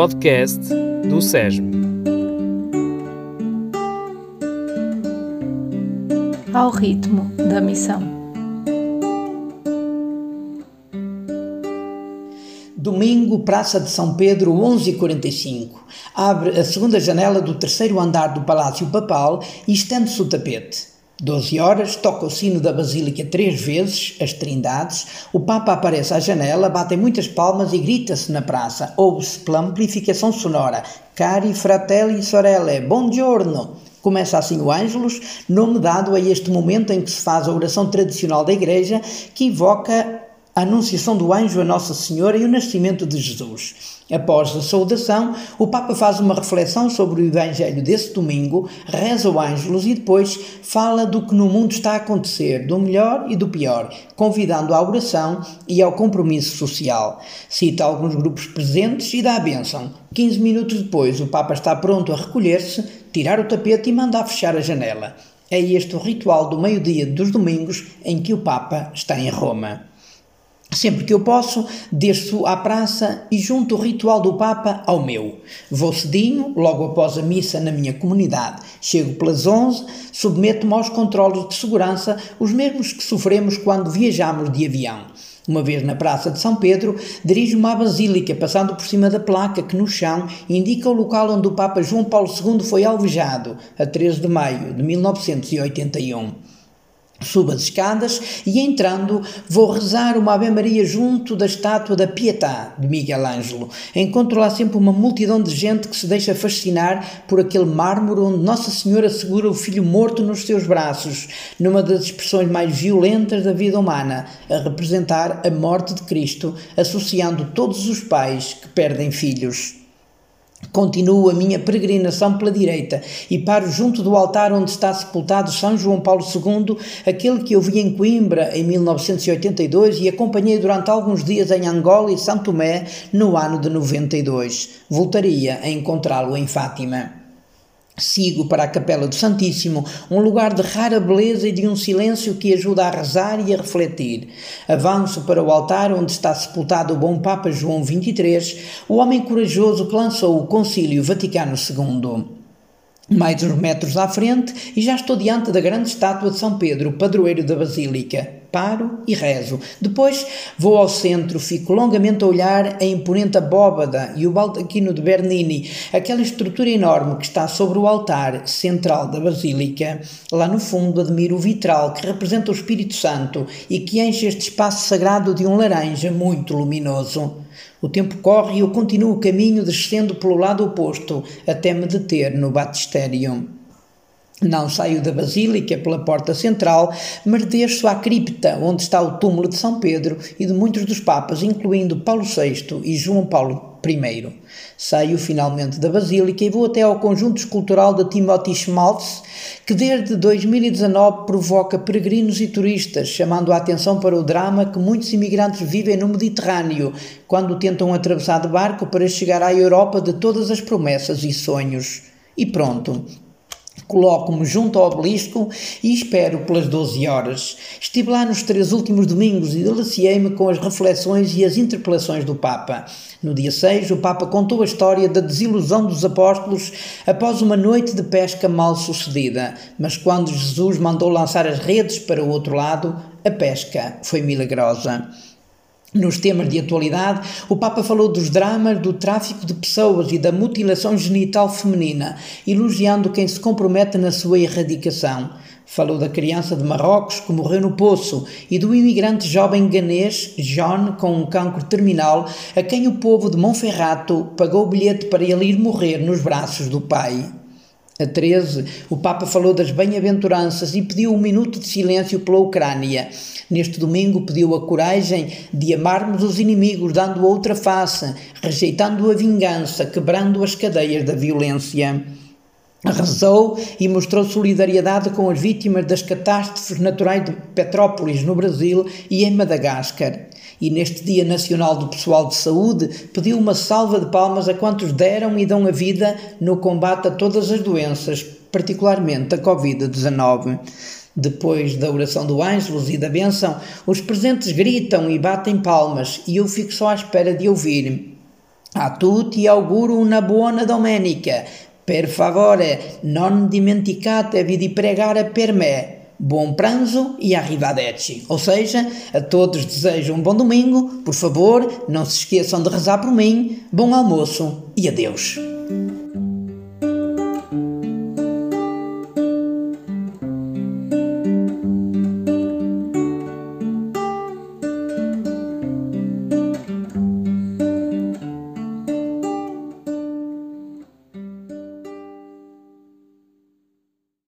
podcast do SESM. Ao ritmo da missão. Domingo, Praça de São Pedro, 11h45. Abre a segunda janela do terceiro andar do Palácio Papal e estende-se o tapete. 12 horas, toca o sino da Basílica três vezes, as Trindades, o Papa aparece à janela, batem muitas palmas e grita-se na praça. Ouve-se pela amplificação sonora: Cari fratelli sorelle, buongiorno! Começa assim o Ângelus, nome dado a este momento em que se faz a oração tradicional da Igreja, que invoca a anunciação do anjo a Nossa Senhora e o nascimento de Jesus. Após a saudação, o Papa faz uma reflexão sobre o Evangelho desse domingo, reza o Ângelus e depois fala do que no mundo está a acontecer, do melhor e do pior, convidando à oração e ao compromisso social. Cita alguns grupos presentes e dá a bênção. 15 minutos depois, o Papa está pronto a recolher-se, tirar o tapete e mandar fechar a janela. É este o ritual do meio-dia dos domingos em que o Papa está em Roma. Sempre que eu posso, desço à praça e junto o ritual do Papa ao meu. Vou cedinho, logo após a missa na minha comunidade. Chego pelas 11, submeto-me aos controles de segurança, os mesmos que sofremos quando viajamos de avião. Uma vez na Praça de São Pedro, dirijo-me à Basílica, passando por cima da placa que no chão indica o local onde o Papa João Paulo II foi alvejado, a 13 de maio de 1981. Subo as escadas e entrando vou rezar uma Ave Maria junto da estátua da Pietà de Miguel Ângelo. Encontro lá sempre uma multidão de gente que se deixa fascinar por aquele mármore onde Nossa Senhora segura o filho morto nos seus braços, numa das expressões mais violentas da vida humana, a representar a morte de Cristo, associando todos os pais que perdem filhos. Continuo a minha peregrinação pela direita e paro junto do altar onde está sepultado São João Paulo II, aquele que eu vi em Coimbra em 1982 e acompanhei durante alguns dias em Angola e São Tomé no ano de 92. Voltaria a encontrá-lo em Fátima. Sigo para a Capela do Santíssimo, um lugar de rara beleza e de um silêncio que ajuda a rezar e a refletir. Avanço para o altar onde está sepultado o bom Papa João XXIII, o homem corajoso que lançou o Concílio Vaticano II mais uns metros à frente e já estou diante da grande estátua de São Pedro, padroeiro da Basílica. Paro e rezo. Depois vou ao centro, fico longamente a olhar a imponente abóbada e o baldaquino de Bernini, aquela estrutura enorme que está sobre o altar central da Basílica. Lá no fundo admiro o vitral que representa o Espírito Santo e que enche este espaço sagrado de um laranja muito luminoso. O tempo corre e eu continuo o caminho descendo pelo lado oposto até me deter no batistério. Não saio da Basílica pela porta central, mas desço à cripta, onde está o túmulo de São Pedro e de muitos dos papas, incluindo Paulo VI e João Paulo I. Saio finalmente da Basílica e vou até ao conjunto escultural de Timothy Schmaltz, que desde 2019 provoca peregrinos e turistas, chamando a atenção para o drama que muitos imigrantes vivem no Mediterrâneo, quando tentam atravessar de barco para chegar à Europa de todas as promessas e sonhos. E pronto, Coloco-me junto ao obelisco e espero pelas 12 horas. Estive lá nos três últimos domingos e deliciei-me com as reflexões e as interpelações do Papa. No dia 6, o Papa contou a história da desilusão dos apóstolos após uma noite de pesca mal sucedida, mas quando Jesus mandou lançar as redes para o outro lado, a pesca foi milagrosa. Nos temas de atualidade, o Papa falou dos dramas do tráfico de pessoas e da mutilação genital feminina, elogiando quem se compromete na sua erradicação. Falou da criança de Marrocos que morreu no poço e do imigrante jovem ganês John com um cancro terminal, a quem o povo de Monferrato pagou o bilhete para ele ir morrer nos braços do pai. A 13, o Papa falou das bem-aventuranças e pediu um minuto de silêncio pela Ucrânia. Neste domingo pediu a coragem de amarmos os inimigos, dando outra face, rejeitando a vingança, quebrando as cadeias da violência. Rezou e mostrou solidariedade com as vítimas das catástrofes naturais de Petrópolis, no Brasil, e em Madagascar e neste Dia Nacional do Pessoal de Saúde pediu uma salva de palmas a quantos deram e dão a vida no combate a todas as doenças, particularmente a Covid-19. Depois da oração do Ângelos e da benção, os presentes gritam e batem palmas e eu fico só à espera de ouvir. A tutti auguro una buona domenica. Per favore, non dimenticatevi di pregare per me. Bom pranzo e arrivederci. Ou seja, a todos desejo um bom domingo. Por favor, não se esqueçam de rezar por mim. Bom almoço e adeus.